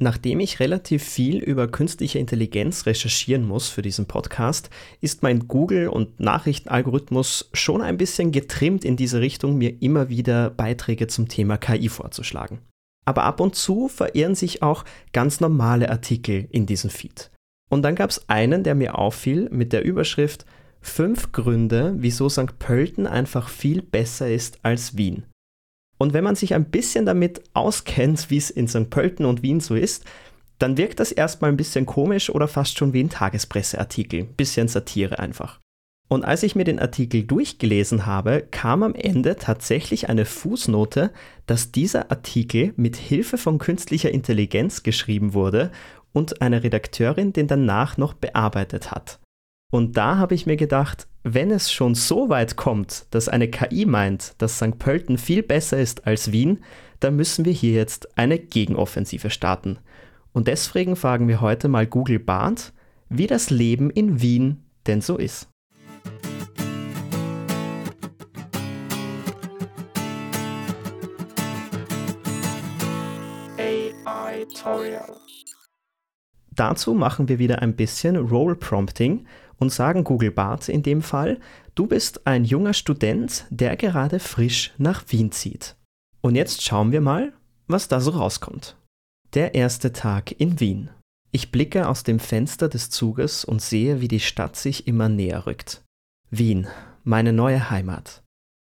Nachdem ich relativ viel über künstliche Intelligenz recherchieren muss für diesen Podcast, ist mein Google- und Nachrichtenalgorithmus schon ein bisschen getrimmt in diese Richtung, mir immer wieder Beiträge zum Thema KI vorzuschlagen. Aber ab und zu verirren sich auch ganz normale Artikel in diesem Feed. Und dann gab es einen, der mir auffiel mit der Überschrift Fünf Gründe, wieso St. Pölten einfach viel besser ist als Wien. Und wenn man sich ein bisschen damit auskennt, wie es in St. Pölten und Wien so ist, dann wirkt das erstmal ein bisschen komisch oder fast schon wie ein Tagespresseartikel. Bisschen Satire einfach. Und als ich mir den Artikel durchgelesen habe, kam am Ende tatsächlich eine Fußnote, dass dieser Artikel mit Hilfe von künstlicher Intelligenz geschrieben wurde und eine Redakteurin den danach noch bearbeitet hat. Und da habe ich mir gedacht, wenn es schon so weit kommt, dass eine KI meint, dass St. Pölten viel besser ist als Wien, dann müssen wir hier jetzt eine Gegenoffensive starten. Und deswegen fragen wir heute mal Google Bart, wie das Leben in Wien denn so ist. Dazu machen wir wieder ein bisschen Role Prompting und sagen Google Bart in dem Fall, du bist ein junger Student, der gerade frisch nach Wien zieht. Und jetzt schauen wir mal, was da so rauskommt. Der erste Tag in Wien. Ich blicke aus dem Fenster des Zuges und sehe, wie die Stadt sich immer näher rückt. Wien, meine neue Heimat.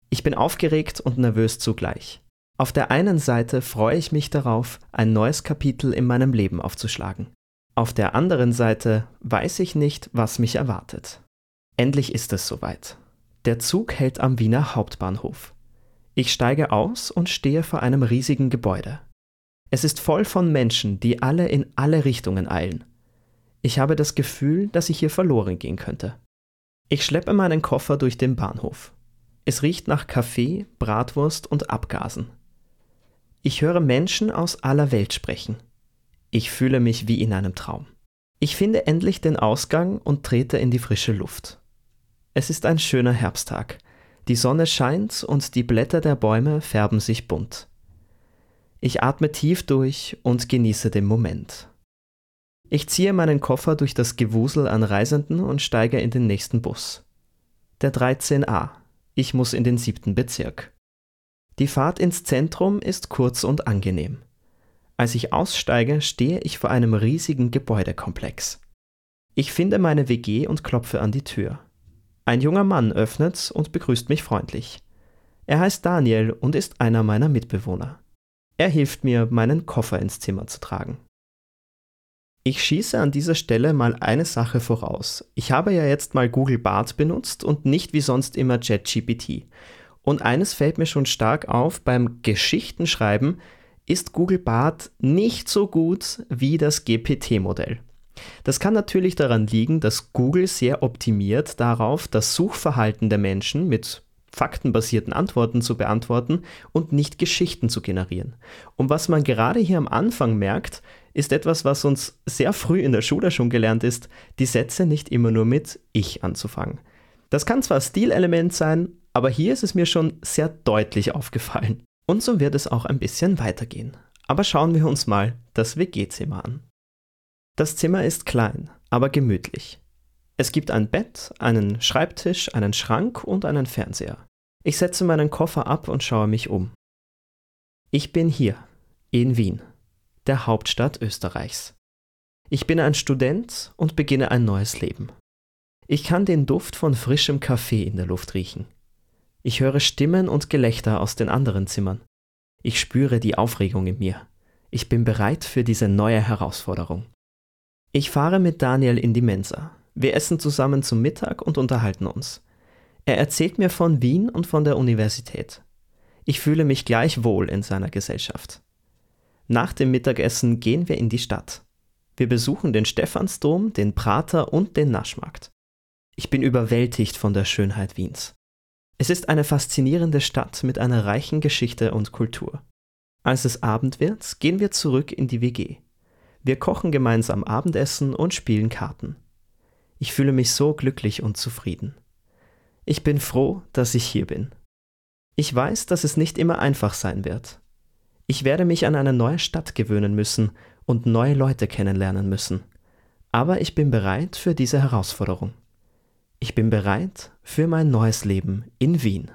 Ich bin aufgeregt und nervös zugleich. Auf der einen Seite freue ich mich darauf, ein neues Kapitel in meinem Leben aufzuschlagen. Auf der anderen Seite weiß ich nicht, was mich erwartet. Endlich ist es soweit. Der Zug hält am Wiener Hauptbahnhof. Ich steige aus und stehe vor einem riesigen Gebäude. Es ist voll von Menschen, die alle in alle Richtungen eilen. Ich habe das Gefühl, dass ich hier verloren gehen könnte. Ich schleppe meinen Koffer durch den Bahnhof. Es riecht nach Kaffee, Bratwurst und Abgasen. Ich höre Menschen aus aller Welt sprechen. Ich fühle mich wie in einem Traum. Ich finde endlich den Ausgang und trete in die frische Luft. Es ist ein schöner Herbsttag. Die Sonne scheint und die Blätter der Bäume färben sich bunt. Ich atme tief durch und genieße den Moment. Ich ziehe meinen Koffer durch das Gewusel an Reisenden und steige in den nächsten Bus. Der 13a. Ich muss in den siebten Bezirk. Die Fahrt ins Zentrum ist kurz und angenehm. Als ich aussteige, stehe ich vor einem riesigen Gebäudekomplex. Ich finde meine WG und klopfe an die Tür. Ein junger Mann öffnet und begrüßt mich freundlich. Er heißt Daniel und ist einer meiner Mitbewohner. Er hilft mir, meinen Koffer ins Zimmer zu tragen. Ich schieße an dieser Stelle mal eine Sache voraus. Ich habe ja jetzt mal Google Bart benutzt und nicht wie sonst immer ChatGPT. Und eines fällt mir schon stark auf beim Geschichtenschreiben, ist Google Bart nicht so gut wie das GPT-Modell. Das kann natürlich daran liegen, dass Google sehr optimiert darauf, das Suchverhalten der Menschen mit faktenbasierten Antworten zu beantworten und nicht Geschichten zu generieren. Und was man gerade hier am Anfang merkt, ist etwas, was uns sehr früh in der Schule schon gelernt ist, die Sätze nicht immer nur mit Ich anzufangen. Das kann zwar Stilelement sein, aber hier ist es mir schon sehr deutlich aufgefallen. Und so wird es auch ein bisschen weitergehen. Aber schauen wir uns mal das WG-Zimmer an. Das Zimmer ist klein, aber gemütlich. Es gibt ein Bett, einen Schreibtisch, einen Schrank und einen Fernseher. Ich setze meinen Koffer ab und schaue mich um. Ich bin hier, in Wien, der Hauptstadt Österreichs. Ich bin ein Student und beginne ein neues Leben. Ich kann den Duft von frischem Kaffee in der Luft riechen. Ich höre Stimmen und Gelächter aus den anderen Zimmern. Ich spüre die Aufregung in mir. Ich bin bereit für diese neue Herausforderung. Ich fahre mit Daniel in die Mensa. Wir essen zusammen zum Mittag und unterhalten uns. Er erzählt mir von Wien und von der Universität. Ich fühle mich gleich wohl in seiner Gesellschaft. Nach dem Mittagessen gehen wir in die Stadt. Wir besuchen den Stephansdom, den Prater und den Naschmarkt. Ich bin überwältigt von der Schönheit Wiens. Es ist eine faszinierende Stadt mit einer reichen Geschichte und Kultur. Als es Abend wird, gehen wir zurück in die WG. Wir kochen gemeinsam Abendessen und spielen Karten. Ich fühle mich so glücklich und zufrieden. Ich bin froh, dass ich hier bin. Ich weiß, dass es nicht immer einfach sein wird. Ich werde mich an eine neue Stadt gewöhnen müssen und neue Leute kennenlernen müssen. Aber ich bin bereit für diese Herausforderung. Ich bin bereit für mein neues Leben in Wien.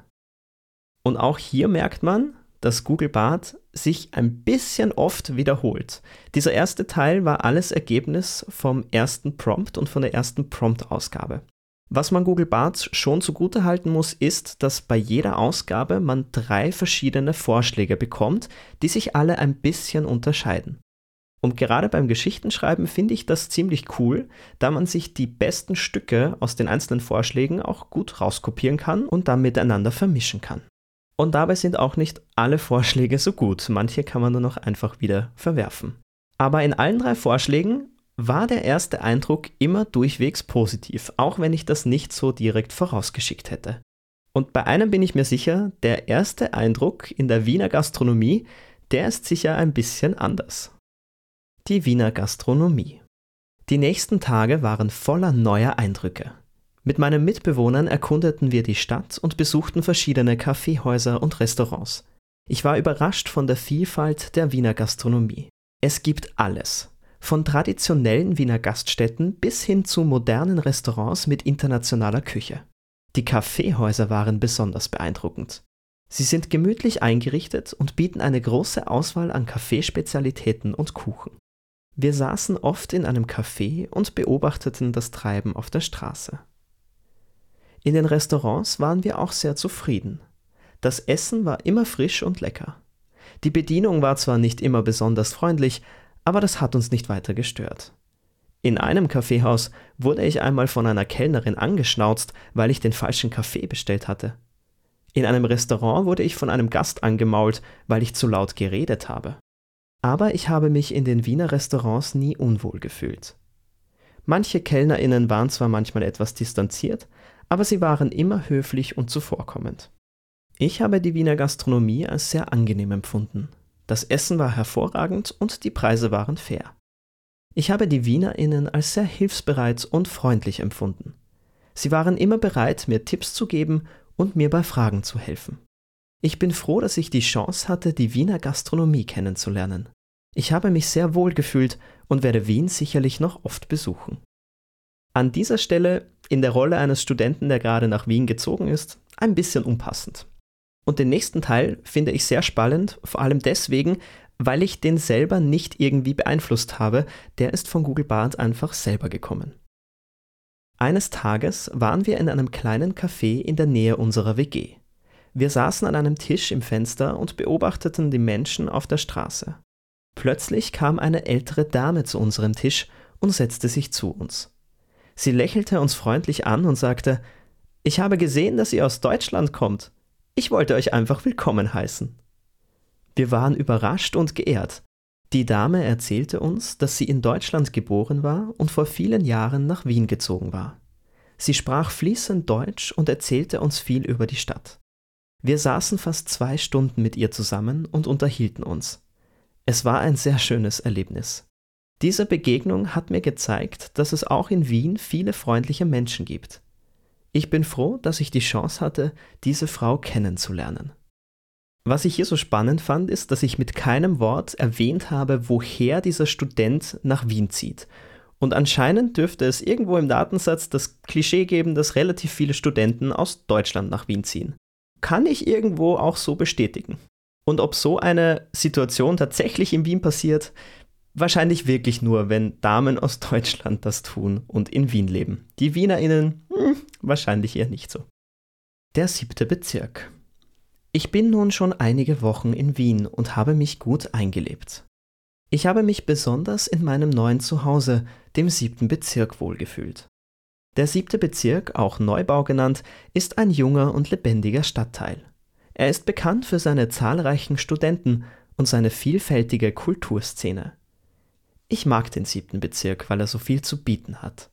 Und auch hier merkt man, dass Google Bart sich ein bisschen oft wiederholt. Dieser erste Teil war alles Ergebnis vom ersten Prompt und von der ersten Prompt-Ausgabe. Was man Google Bart schon zugute halten muss, ist, dass bei jeder Ausgabe man drei verschiedene Vorschläge bekommt, die sich alle ein bisschen unterscheiden. Und gerade beim Geschichtenschreiben finde ich das ziemlich cool, da man sich die besten Stücke aus den einzelnen Vorschlägen auch gut rauskopieren kann und dann miteinander vermischen kann. Und dabei sind auch nicht alle Vorschläge so gut, manche kann man nur noch einfach wieder verwerfen. Aber in allen drei Vorschlägen war der erste Eindruck immer durchwegs positiv, auch wenn ich das nicht so direkt vorausgeschickt hätte. Und bei einem bin ich mir sicher, der erste Eindruck in der Wiener Gastronomie, der ist sicher ein bisschen anders. Die Wiener Gastronomie. Die nächsten Tage waren voller neuer Eindrücke. Mit meinen Mitbewohnern erkundeten wir die Stadt und besuchten verschiedene Kaffeehäuser und Restaurants. Ich war überrascht von der Vielfalt der Wiener Gastronomie. Es gibt alles, von traditionellen Wiener Gaststätten bis hin zu modernen Restaurants mit internationaler Küche. Die Kaffeehäuser waren besonders beeindruckend. Sie sind gemütlich eingerichtet und bieten eine große Auswahl an Kaffeespezialitäten und Kuchen. Wir saßen oft in einem Café und beobachteten das Treiben auf der Straße. In den Restaurants waren wir auch sehr zufrieden. Das Essen war immer frisch und lecker. Die Bedienung war zwar nicht immer besonders freundlich, aber das hat uns nicht weiter gestört. In einem Kaffeehaus wurde ich einmal von einer Kellnerin angeschnauzt, weil ich den falschen Kaffee bestellt hatte. In einem Restaurant wurde ich von einem Gast angemault, weil ich zu laut geredet habe. Aber ich habe mich in den Wiener Restaurants nie unwohl gefühlt. Manche Kellnerinnen waren zwar manchmal etwas distanziert, aber sie waren immer höflich und zuvorkommend. Ich habe die Wiener Gastronomie als sehr angenehm empfunden. Das Essen war hervorragend und die Preise waren fair. Ich habe die Wienerinnen als sehr hilfsbereit und freundlich empfunden. Sie waren immer bereit, mir Tipps zu geben und mir bei Fragen zu helfen. Ich bin froh, dass ich die Chance hatte, die Wiener Gastronomie kennenzulernen. Ich habe mich sehr wohl gefühlt und werde Wien sicherlich noch oft besuchen. An dieser Stelle, in der Rolle eines Studenten, der gerade nach Wien gezogen ist, ein bisschen unpassend. Und den nächsten Teil finde ich sehr spannend, vor allem deswegen, weil ich den selber nicht irgendwie beeinflusst habe, der ist von Google Bart einfach selber gekommen. Eines Tages waren wir in einem kleinen Café in der Nähe unserer WG. Wir saßen an einem Tisch im Fenster und beobachteten die Menschen auf der Straße. Plötzlich kam eine ältere Dame zu unserem Tisch und setzte sich zu uns. Sie lächelte uns freundlich an und sagte, ich habe gesehen, dass ihr aus Deutschland kommt. Ich wollte euch einfach willkommen heißen. Wir waren überrascht und geehrt. Die Dame erzählte uns, dass sie in Deutschland geboren war und vor vielen Jahren nach Wien gezogen war. Sie sprach fließend Deutsch und erzählte uns viel über die Stadt. Wir saßen fast zwei Stunden mit ihr zusammen und unterhielten uns. Es war ein sehr schönes Erlebnis. Diese Begegnung hat mir gezeigt, dass es auch in Wien viele freundliche Menschen gibt. Ich bin froh, dass ich die Chance hatte, diese Frau kennenzulernen. Was ich hier so spannend fand, ist, dass ich mit keinem Wort erwähnt habe, woher dieser Student nach Wien zieht. Und anscheinend dürfte es irgendwo im Datensatz das Klischee geben, dass relativ viele Studenten aus Deutschland nach Wien ziehen. Kann ich irgendwo auch so bestätigen. Und ob so eine Situation tatsächlich in Wien passiert, Wahrscheinlich wirklich nur, wenn Damen aus Deutschland das tun und in Wien leben. Die WienerInnen, hm, wahrscheinlich eher nicht so. Der siebte Bezirk. Ich bin nun schon einige Wochen in Wien und habe mich gut eingelebt. Ich habe mich besonders in meinem neuen Zuhause, dem siebten Bezirk, wohlgefühlt. Der siebte Bezirk, auch Neubau genannt, ist ein junger und lebendiger Stadtteil. Er ist bekannt für seine zahlreichen Studenten und seine vielfältige Kulturszene. Ich mag den siebten Bezirk, weil er so viel zu bieten hat.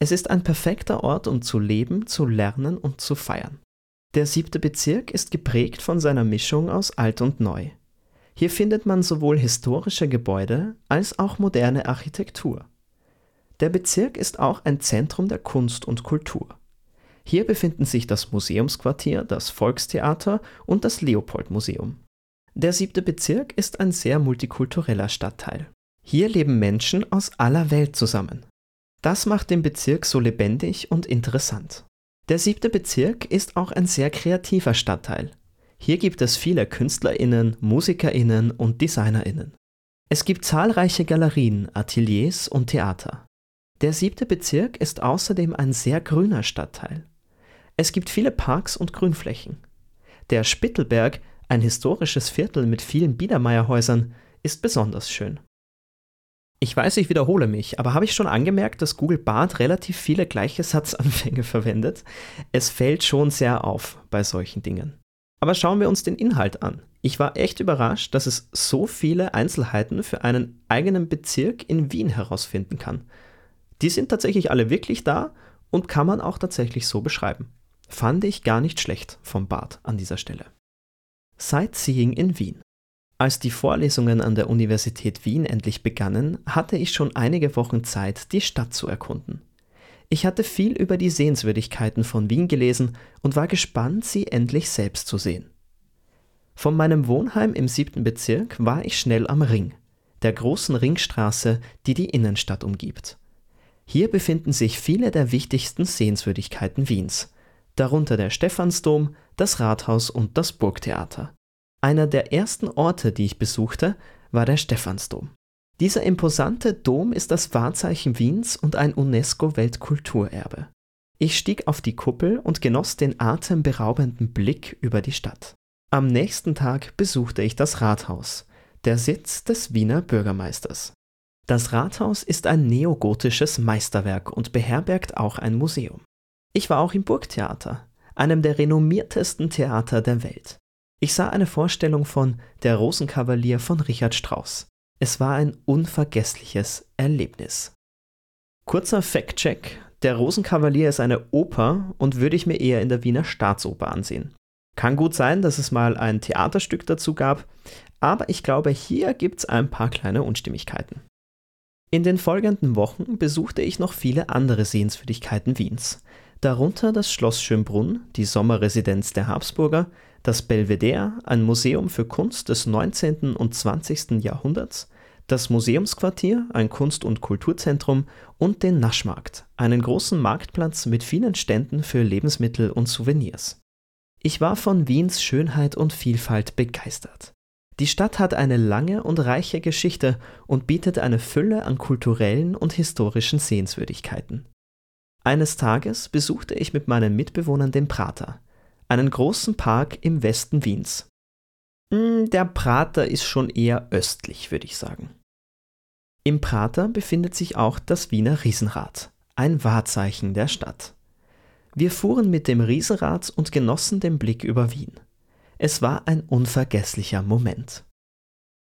Es ist ein perfekter Ort, um zu leben, zu lernen und zu feiern. Der siebte Bezirk ist geprägt von seiner Mischung aus alt und neu. Hier findet man sowohl historische Gebäude als auch moderne Architektur. Der Bezirk ist auch ein Zentrum der Kunst und Kultur. Hier befinden sich das Museumsquartier, das Volkstheater und das Leopold-Museum. Der siebte Bezirk ist ein sehr multikultureller Stadtteil. Hier leben Menschen aus aller Welt zusammen. Das macht den Bezirk so lebendig und interessant. Der siebte Bezirk ist auch ein sehr kreativer Stadtteil. Hier gibt es viele Künstlerinnen, Musikerinnen und Designerinnen. Es gibt zahlreiche Galerien, Ateliers und Theater. Der siebte Bezirk ist außerdem ein sehr grüner Stadtteil. Es gibt viele Parks und Grünflächen. Der Spittelberg, ein historisches Viertel mit vielen Biedermeierhäusern, ist besonders schön. Ich weiß, ich wiederhole mich, aber habe ich schon angemerkt, dass Google Bart relativ viele gleiche Satzanfänge verwendet? Es fällt schon sehr auf bei solchen Dingen. Aber schauen wir uns den Inhalt an. Ich war echt überrascht, dass es so viele Einzelheiten für einen eigenen Bezirk in Wien herausfinden kann. Die sind tatsächlich alle wirklich da und kann man auch tatsächlich so beschreiben. Fand ich gar nicht schlecht vom Bart an dieser Stelle. Sightseeing in Wien. Als die Vorlesungen an der Universität Wien endlich begannen, hatte ich schon einige Wochen Zeit, die Stadt zu erkunden. Ich hatte viel über die Sehenswürdigkeiten von Wien gelesen und war gespannt, sie endlich selbst zu sehen. Von meinem Wohnheim im siebten Bezirk war ich schnell am Ring, der großen Ringstraße, die die Innenstadt umgibt. Hier befinden sich viele der wichtigsten Sehenswürdigkeiten Wiens, darunter der Stephansdom, das Rathaus und das Burgtheater. Einer der ersten Orte, die ich besuchte, war der Stephansdom. Dieser imposante Dom ist das Wahrzeichen Wiens und ein UNESCO-Weltkulturerbe. Ich stieg auf die Kuppel und genoss den atemberaubenden Blick über die Stadt. Am nächsten Tag besuchte ich das Rathaus, der Sitz des Wiener Bürgermeisters. Das Rathaus ist ein neogotisches Meisterwerk und beherbergt auch ein Museum. Ich war auch im Burgtheater, einem der renommiertesten Theater der Welt. Ich sah eine Vorstellung von Der Rosenkavalier von Richard Strauss. Es war ein unvergessliches Erlebnis. Kurzer Fact-Check: Der Rosenkavalier ist eine Oper und würde ich mir eher in der Wiener Staatsoper ansehen. Kann gut sein, dass es mal ein Theaterstück dazu gab, aber ich glaube, hier gibt es ein paar kleine Unstimmigkeiten. In den folgenden Wochen besuchte ich noch viele andere Sehenswürdigkeiten Wiens, darunter das Schloss Schönbrunn, die Sommerresidenz der Habsburger, das Belvedere, ein Museum für Kunst des 19. und 20. Jahrhunderts, das Museumsquartier, ein Kunst- und Kulturzentrum und den Naschmarkt, einen großen Marktplatz mit vielen Ständen für Lebensmittel und Souvenirs. Ich war von Wiens Schönheit und Vielfalt begeistert. Die Stadt hat eine lange und reiche Geschichte und bietet eine Fülle an kulturellen und historischen Sehenswürdigkeiten. Eines Tages besuchte ich mit meinen Mitbewohnern den Prater, einen großen Park im Westen Wiens. Hm, der Prater ist schon eher östlich, würde ich sagen. Im Prater befindet sich auch das Wiener Riesenrad, ein Wahrzeichen der Stadt. Wir fuhren mit dem Riesenrad und genossen den Blick über Wien. Es war ein unvergesslicher Moment.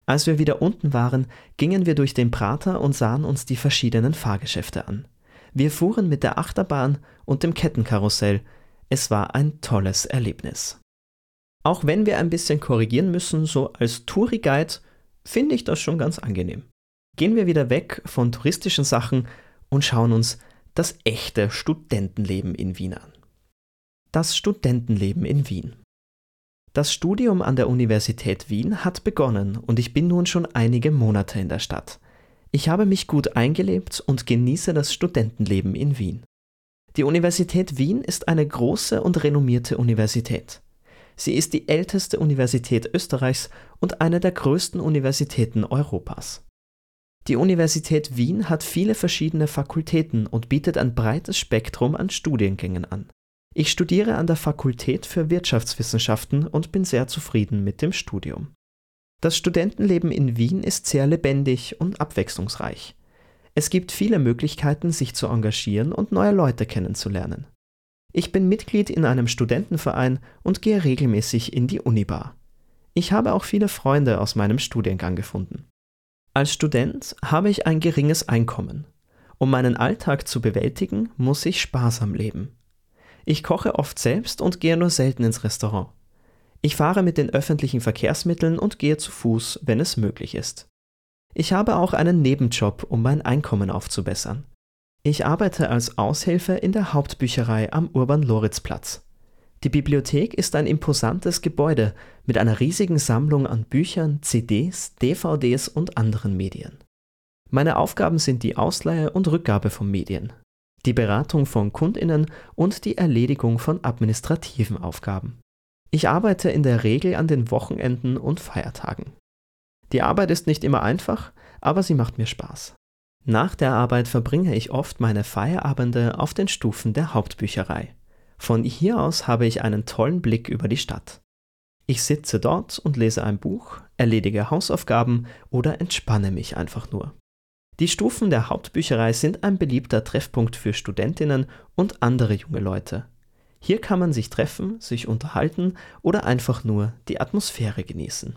Als wir wieder unten waren, gingen wir durch den Prater und sahen uns die verschiedenen Fahrgeschäfte an. Wir fuhren mit der Achterbahn und dem Kettenkarussell, es war ein tolles Erlebnis. Auch wenn wir ein bisschen korrigieren müssen, so als Touri-Guide, finde ich das schon ganz angenehm. Gehen wir wieder weg von touristischen Sachen und schauen uns das echte Studentenleben in Wien an. Das Studentenleben in Wien. Das Studium an der Universität Wien hat begonnen und ich bin nun schon einige Monate in der Stadt. Ich habe mich gut eingelebt und genieße das Studentenleben in Wien. Die Universität Wien ist eine große und renommierte Universität. Sie ist die älteste Universität Österreichs und eine der größten Universitäten Europas. Die Universität Wien hat viele verschiedene Fakultäten und bietet ein breites Spektrum an Studiengängen an. Ich studiere an der Fakultät für Wirtschaftswissenschaften und bin sehr zufrieden mit dem Studium. Das Studentenleben in Wien ist sehr lebendig und abwechslungsreich. Es gibt viele Möglichkeiten, sich zu engagieren und neue Leute kennenzulernen. Ich bin Mitglied in einem Studentenverein und gehe regelmäßig in die Unibar. Ich habe auch viele Freunde aus meinem Studiengang gefunden. Als Student habe ich ein geringes Einkommen. Um meinen Alltag zu bewältigen, muss ich sparsam leben. Ich koche oft selbst und gehe nur selten ins Restaurant. Ich fahre mit den öffentlichen Verkehrsmitteln und gehe zu Fuß, wenn es möglich ist. Ich habe auch einen Nebenjob, um mein Einkommen aufzubessern. Ich arbeite als Aushilfe in der Hauptbücherei am Urban-Loritz-Platz. Die Bibliothek ist ein imposantes Gebäude mit einer riesigen Sammlung an Büchern, CDs, DVDs und anderen Medien. Meine Aufgaben sind die Ausleihe und Rückgabe von Medien, die Beratung von Kundinnen und die Erledigung von administrativen Aufgaben. Ich arbeite in der Regel an den Wochenenden und Feiertagen. Die Arbeit ist nicht immer einfach, aber sie macht mir Spaß. Nach der Arbeit verbringe ich oft meine Feierabende auf den Stufen der Hauptbücherei. Von hier aus habe ich einen tollen Blick über die Stadt. Ich sitze dort und lese ein Buch, erledige Hausaufgaben oder entspanne mich einfach nur. Die Stufen der Hauptbücherei sind ein beliebter Treffpunkt für Studentinnen und andere junge Leute. Hier kann man sich treffen, sich unterhalten oder einfach nur die Atmosphäre genießen.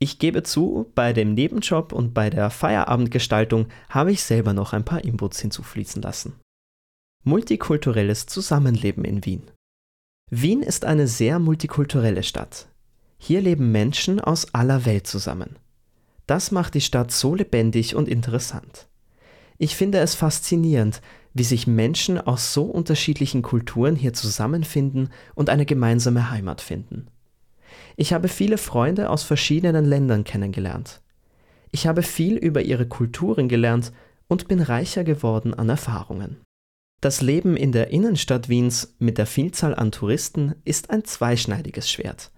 Ich gebe zu, bei dem Nebenjob und bei der Feierabendgestaltung habe ich selber noch ein paar Inputs hinzufließen lassen. Multikulturelles Zusammenleben in Wien. Wien ist eine sehr multikulturelle Stadt. Hier leben Menschen aus aller Welt zusammen. Das macht die Stadt so lebendig und interessant. Ich finde es faszinierend, wie sich Menschen aus so unterschiedlichen Kulturen hier zusammenfinden und eine gemeinsame Heimat finden. Ich habe viele Freunde aus verschiedenen Ländern kennengelernt. Ich habe viel über ihre Kulturen gelernt und bin reicher geworden an Erfahrungen. Das Leben in der Innenstadt Wiens mit der Vielzahl an Touristen ist ein zweischneidiges Schwert.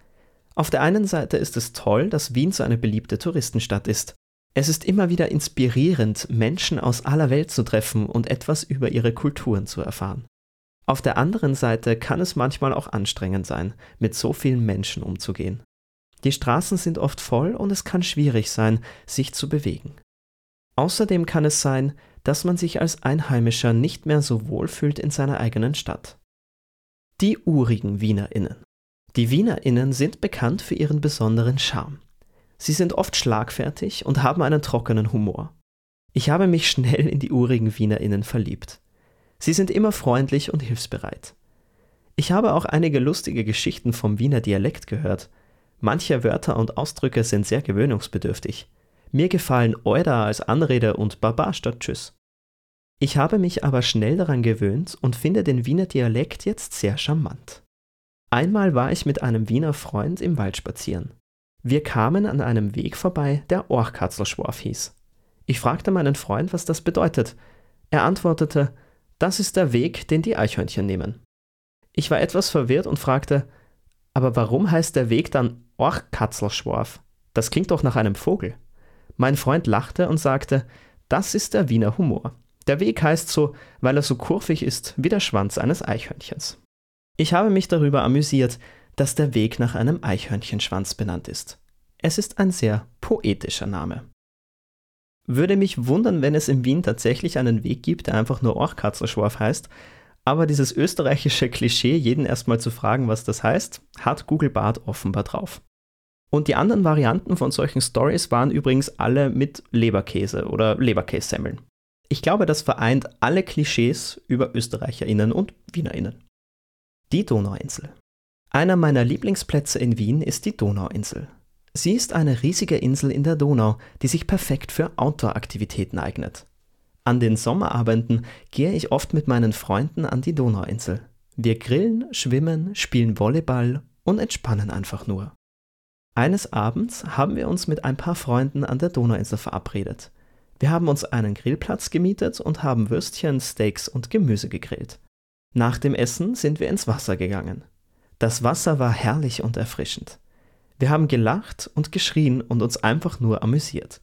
Auf der einen Seite ist es toll, dass Wien so eine beliebte Touristenstadt ist. Es ist immer wieder inspirierend, Menschen aus aller Welt zu treffen und etwas über ihre Kulturen zu erfahren. Auf der anderen Seite kann es manchmal auch anstrengend sein, mit so vielen Menschen umzugehen. Die Straßen sind oft voll und es kann schwierig sein, sich zu bewegen. Außerdem kann es sein, dass man sich als Einheimischer nicht mehr so wohl fühlt in seiner eigenen Stadt. Die urigen Wienerinnen. Die Wienerinnen sind bekannt für ihren besonderen Charme. Sie sind oft schlagfertig und haben einen trockenen Humor. Ich habe mich schnell in die urigen Wienerinnen verliebt. Sie sind immer freundlich und hilfsbereit. Ich habe auch einige lustige Geschichten vom Wiener Dialekt gehört. Manche Wörter und Ausdrücke sind sehr gewöhnungsbedürftig. Mir gefallen Euda als Anrede und Baba statt Tschüss. Ich habe mich aber schnell daran gewöhnt und finde den Wiener Dialekt jetzt sehr charmant. Einmal war ich mit einem Wiener Freund im Wald spazieren. Wir kamen an einem Weg vorbei, der Orchkatzelschworf hieß. Ich fragte meinen Freund, was das bedeutet. Er antwortete, das ist der Weg, den die Eichhörnchen nehmen. Ich war etwas verwirrt und fragte, aber warum heißt der Weg dann Orchkatzelschworf? Das klingt doch nach einem Vogel. Mein Freund lachte und sagte, das ist der Wiener Humor. Der Weg heißt so, weil er so kurvig ist wie der Schwanz eines Eichhörnchens. Ich habe mich darüber amüsiert, dass der Weg nach einem Eichhörnchenschwanz benannt ist. Es ist ein sehr poetischer Name. Würde mich wundern, wenn es in Wien tatsächlich einen Weg gibt, der einfach nur Orchkatzelschworf heißt. Aber dieses österreichische Klischee, jeden erstmal zu fragen, was das heißt, hat Google Bart offenbar drauf. Und die anderen Varianten von solchen Stories waren übrigens alle mit Leberkäse oder Leberkässemmeln. Ich glaube, das vereint alle Klischees über ÖsterreicherInnen und WienerInnen. Die Donauinsel. Einer meiner Lieblingsplätze in Wien ist die Donauinsel. Sie ist eine riesige Insel in der Donau, die sich perfekt für Outdoor-Aktivitäten eignet. An den Sommerabenden gehe ich oft mit meinen Freunden an die Donauinsel. Wir grillen, schwimmen, spielen Volleyball und entspannen einfach nur. Eines Abends haben wir uns mit ein paar Freunden an der Donauinsel verabredet. Wir haben uns einen Grillplatz gemietet und haben Würstchen, Steaks und Gemüse gegrillt. Nach dem Essen sind wir ins Wasser gegangen. Das Wasser war herrlich und erfrischend. Wir haben gelacht und geschrien und uns einfach nur amüsiert.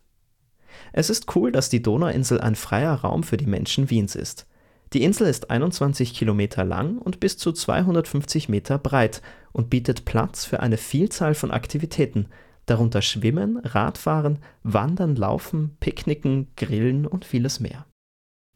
Es ist cool, dass die Donauinsel ein freier Raum für die Menschen Wiens ist. Die Insel ist 21 Kilometer lang und bis zu 250 Meter breit und bietet Platz für eine Vielzahl von Aktivitäten, darunter Schwimmen, Radfahren, Wandern, Laufen, Picknicken, Grillen und vieles mehr.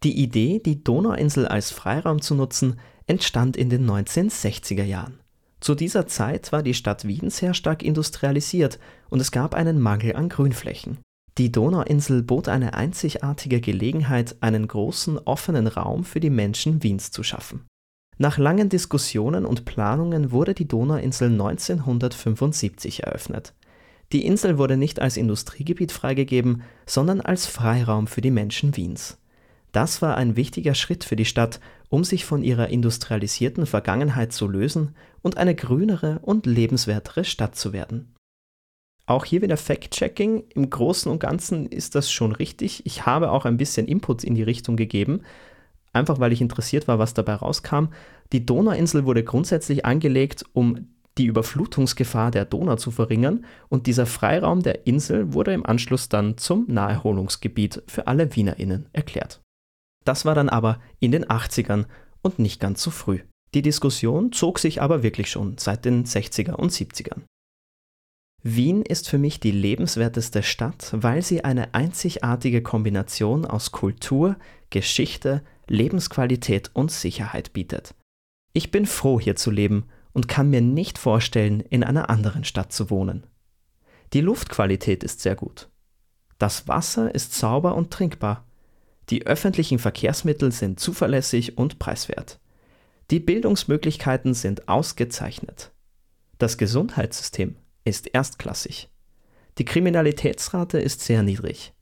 Die Idee, die Donauinsel als Freiraum zu nutzen, entstand in den 1960er Jahren. Zu dieser Zeit war die Stadt Wien sehr stark industrialisiert und es gab einen Mangel an Grünflächen. Die Donauinsel bot eine einzigartige Gelegenheit, einen großen offenen Raum für die Menschen Wiens zu schaffen. Nach langen Diskussionen und Planungen wurde die Donauinsel 1975 eröffnet. Die Insel wurde nicht als Industriegebiet freigegeben, sondern als Freiraum für die Menschen Wiens. Das war ein wichtiger Schritt für die Stadt, um sich von ihrer industrialisierten Vergangenheit zu lösen und eine grünere und lebenswertere Stadt zu werden. Auch hier wieder Fact-Checking. Im Großen und Ganzen ist das schon richtig. Ich habe auch ein bisschen Input in die Richtung gegeben, einfach weil ich interessiert war, was dabei rauskam. Die Donauinsel wurde grundsätzlich angelegt, um die Überflutungsgefahr der Donau zu verringern und dieser Freiraum der Insel wurde im Anschluss dann zum Naherholungsgebiet für alle Wienerinnen erklärt. Das war dann aber in den 80ern und nicht ganz so früh. Die Diskussion zog sich aber wirklich schon seit den 60er und 70ern. Wien ist für mich die lebenswerteste Stadt, weil sie eine einzigartige Kombination aus Kultur, Geschichte, Lebensqualität und Sicherheit bietet. Ich bin froh, hier zu leben und kann mir nicht vorstellen, in einer anderen Stadt zu wohnen. Die Luftqualität ist sehr gut. Das Wasser ist sauber und trinkbar. Die öffentlichen Verkehrsmittel sind zuverlässig und preiswert. Die Bildungsmöglichkeiten sind ausgezeichnet. Das Gesundheitssystem ist erstklassig. Die Kriminalitätsrate ist sehr niedrig.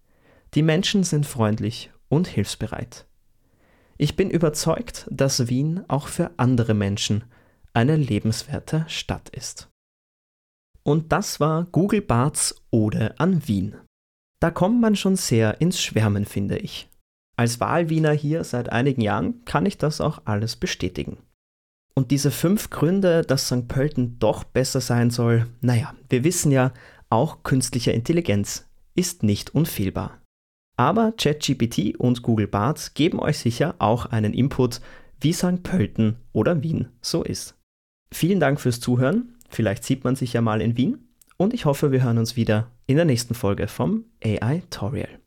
Die Menschen sind freundlich und hilfsbereit. Ich bin überzeugt, dass Wien auch für andere Menschen eine lebenswerte Stadt ist. Und das war Google Barts Ode an Wien. Da kommt man schon sehr ins Schwärmen, finde ich. Als Wahlwiener hier seit einigen Jahren kann ich das auch alles bestätigen. Und diese fünf Gründe, dass St. Pölten doch besser sein soll, naja, wir wissen ja, auch künstliche Intelligenz ist nicht unfehlbar. Aber ChatGPT und Google Bart geben euch sicher auch einen Input, wie St. Pölten oder Wien so ist. Vielen Dank fürs Zuhören. Vielleicht sieht man sich ja mal in Wien. Und ich hoffe, wir hören uns wieder in der nächsten Folge vom AI Tutorial.